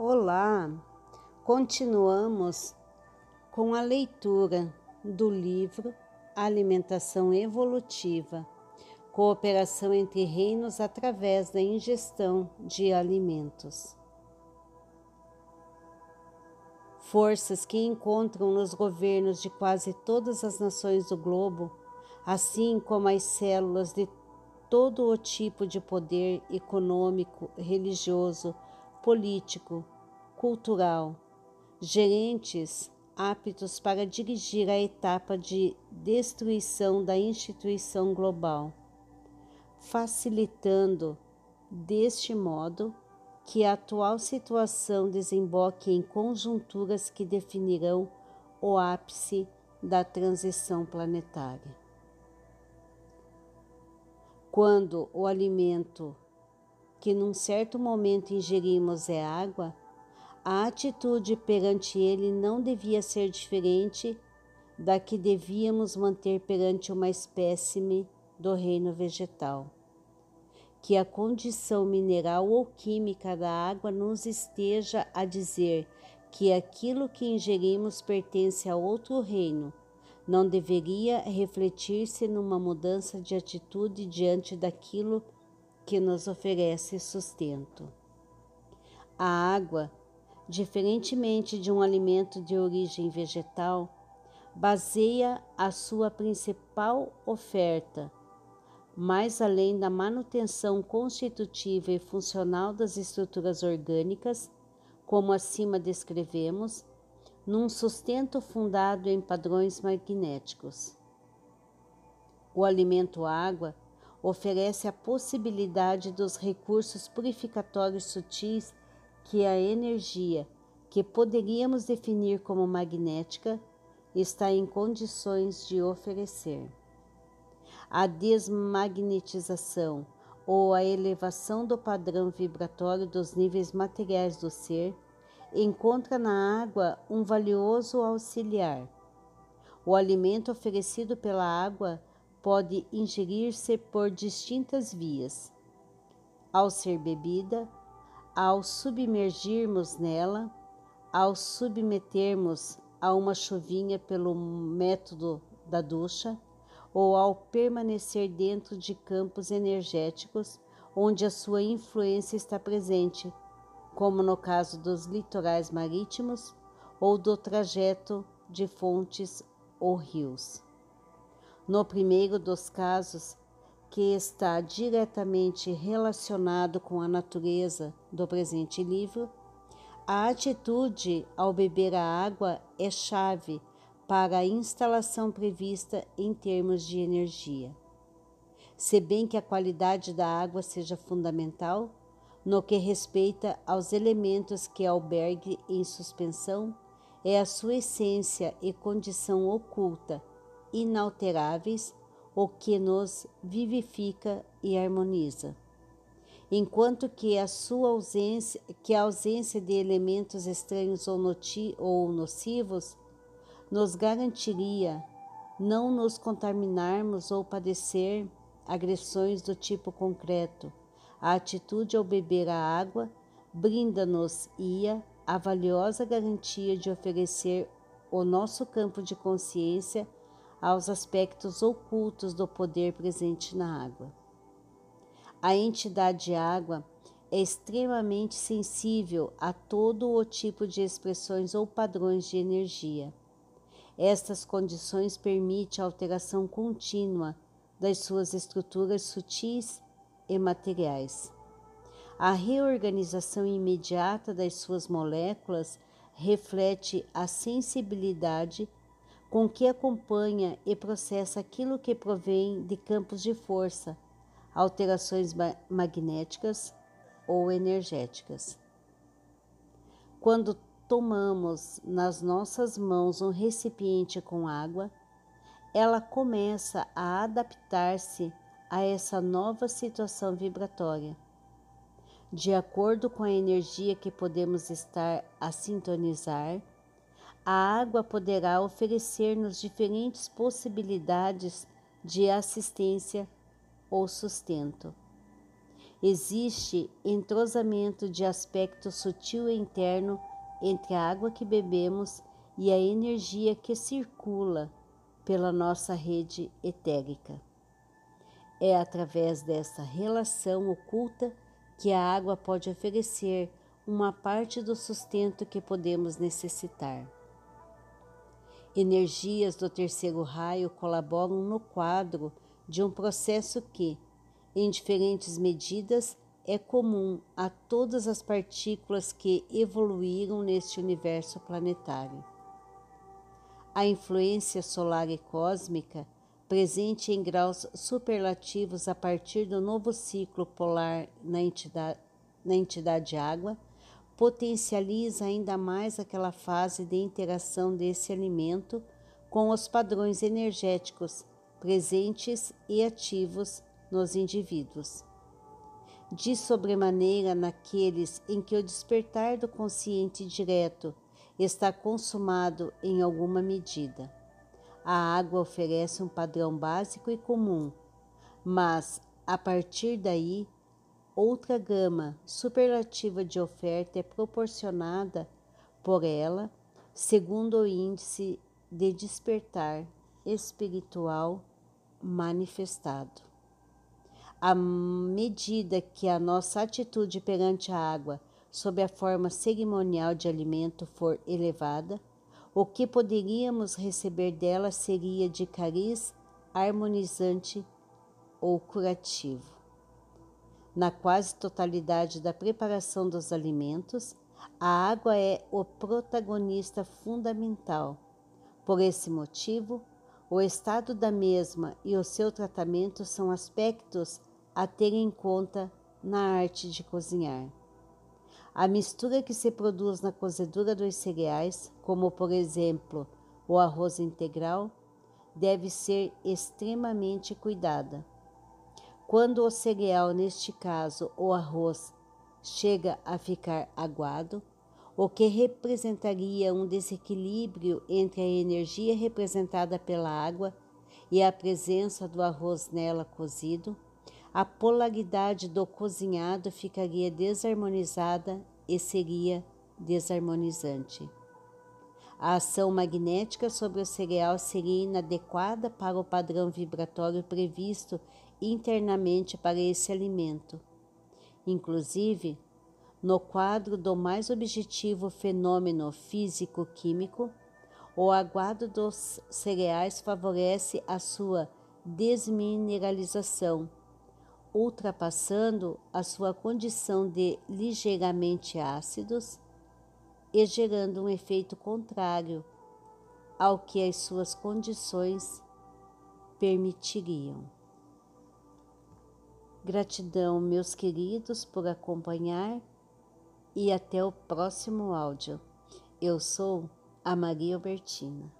Olá! Continuamos com a leitura do livro Alimentação Evolutiva Cooperação entre Reinos através da ingestão de alimentos. Forças que encontram nos governos de quase todas as nações do globo, assim como as células de todo o tipo de poder econômico, religioso, político, cultural, gerentes aptos para dirigir a etapa de destruição da instituição global, facilitando, deste modo, que a atual situação desemboque em conjunturas que definirão o ápice da transição planetária. Quando o alimento que num certo momento ingerimos é água, a atitude perante ele não devia ser diferente da que devíamos manter perante uma espécime do reino vegetal. Que a condição mineral ou química da água nos esteja a dizer que aquilo que ingerimos pertence a outro reino, não deveria refletir-se numa mudança de atitude diante daquilo que que nos oferece sustento. A água, diferentemente de um alimento de origem vegetal, baseia a sua principal oferta, mais além da manutenção constitutiva e funcional das estruturas orgânicas, como acima descrevemos, num sustento fundado em padrões magnéticos. O alimento água oferece a possibilidade dos recursos purificatórios sutis que a energia, que poderíamos definir como magnética, está em condições de oferecer. A desmagnetização ou a elevação do padrão vibratório dos níveis materiais do ser encontra na água um valioso auxiliar. O alimento oferecido pela água pode ingerir-se por distintas vias. Ao ser bebida, ao submergirmos nela, ao submetermos a uma chuvinha pelo método da ducha, ou ao permanecer dentro de campos energéticos onde a sua influência está presente, como no caso dos litorais marítimos ou do trajeto de fontes ou rios. No primeiro dos casos, que está diretamente relacionado com a natureza do presente livro, a atitude ao beber a água é chave para a instalação prevista em termos de energia. Se bem que a qualidade da água seja fundamental, no que respeita aos elementos que albergue em suspensão, é a sua essência e condição oculta inalteráveis, o que nos vivifica e harmoniza. Enquanto que a sua ausência, que a ausência de elementos estranhos ou, noti, ou nocivos nos garantiria não nos contaminarmos ou padecer agressões do tipo concreto. A atitude ao beber a água brinda-nos ia a valiosa garantia de oferecer o nosso campo de consciência aos aspectos ocultos do poder presente na água. A entidade água é extremamente sensível a todo o tipo de expressões ou padrões de energia. Estas condições permitem a alteração contínua das suas estruturas sutis e materiais. A reorganização imediata das suas moléculas reflete a sensibilidade com que acompanha e processa aquilo que provém de campos de força, alterações magnéticas ou energéticas. Quando tomamos nas nossas mãos um recipiente com água, ela começa a adaptar-se a essa nova situação vibratória. De acordo com a energia que podemos estar a sintonizar, a água poderá oferecer-nos diferentes possibilidades de assistência ou sustento. Existe entrosamento de aspecto sutil e interno entre a água que bebemos e a energia que circula pela nossa rede etérica. É através dessa relação oculta que a água pode oferecer uma parte do sustento que podemos necessitar. Energias do terceiro raio colaboram no quadro de um processo que, em diferentes medidas, é comum a todas as partículas que evoluíram neste universo planetário. A influência solar e cósmica, presente em graus superlativos a partir do novo ciclo polar na entidade, na entidade água, potencializa ainda mais aquela fase de interação desse alimento com os padrões energéticos presentes e ativos nos indivíduos. De sobremaneira naqueles em que o despertar do consciente direto está consumado em alguma medida. A água oferece um padrão básico e comum, mas a partir daí, outra gama superlativa de oferta é proporcionada por ela, segundo o índice de despertar espiritual manifestado. À medida que a nossa atitude perante a água sob a forma cerimonial de alimento for elevada, o que poderíamos receber dela seria de cariz harmonizante ou curativo. Na quase totalidade da preparação dos alimentos, a água é o protagonista fundamental. Por esse motivo, o estado da mesma e o seu tratamento são aspectos a ter em conta na arte de cozinhar. A mistura que se produz na cozedura dos cereais, como por exemplo o arroz integral, deve ser extremamente cuidada. Quando o cereal, neste caso o arroz, chega a ficar aguado, o que representaria um desequilíbrio entre a energia representada pela água e a presença do arroz nela cozido, a polaridade do cozinhado ficaria desarmonizada e seria desarmonizante. A ação magnética sobre o cereal seria inadequada para o padrão vibratório previsto internamente para esse alimento. Inclusive, no quadro do mais objetivo fenômeno físico-químico, o aguado dos cereais favorece a sua desmineralização ultrapassando a sua condição de ligeiramente ácidos e gerando um efeito contrário ao que as suas condições permitiriam. Gratidão, meus queridos, por acompanhar e até o próximo áudio. Eu sou a Maria Albertina.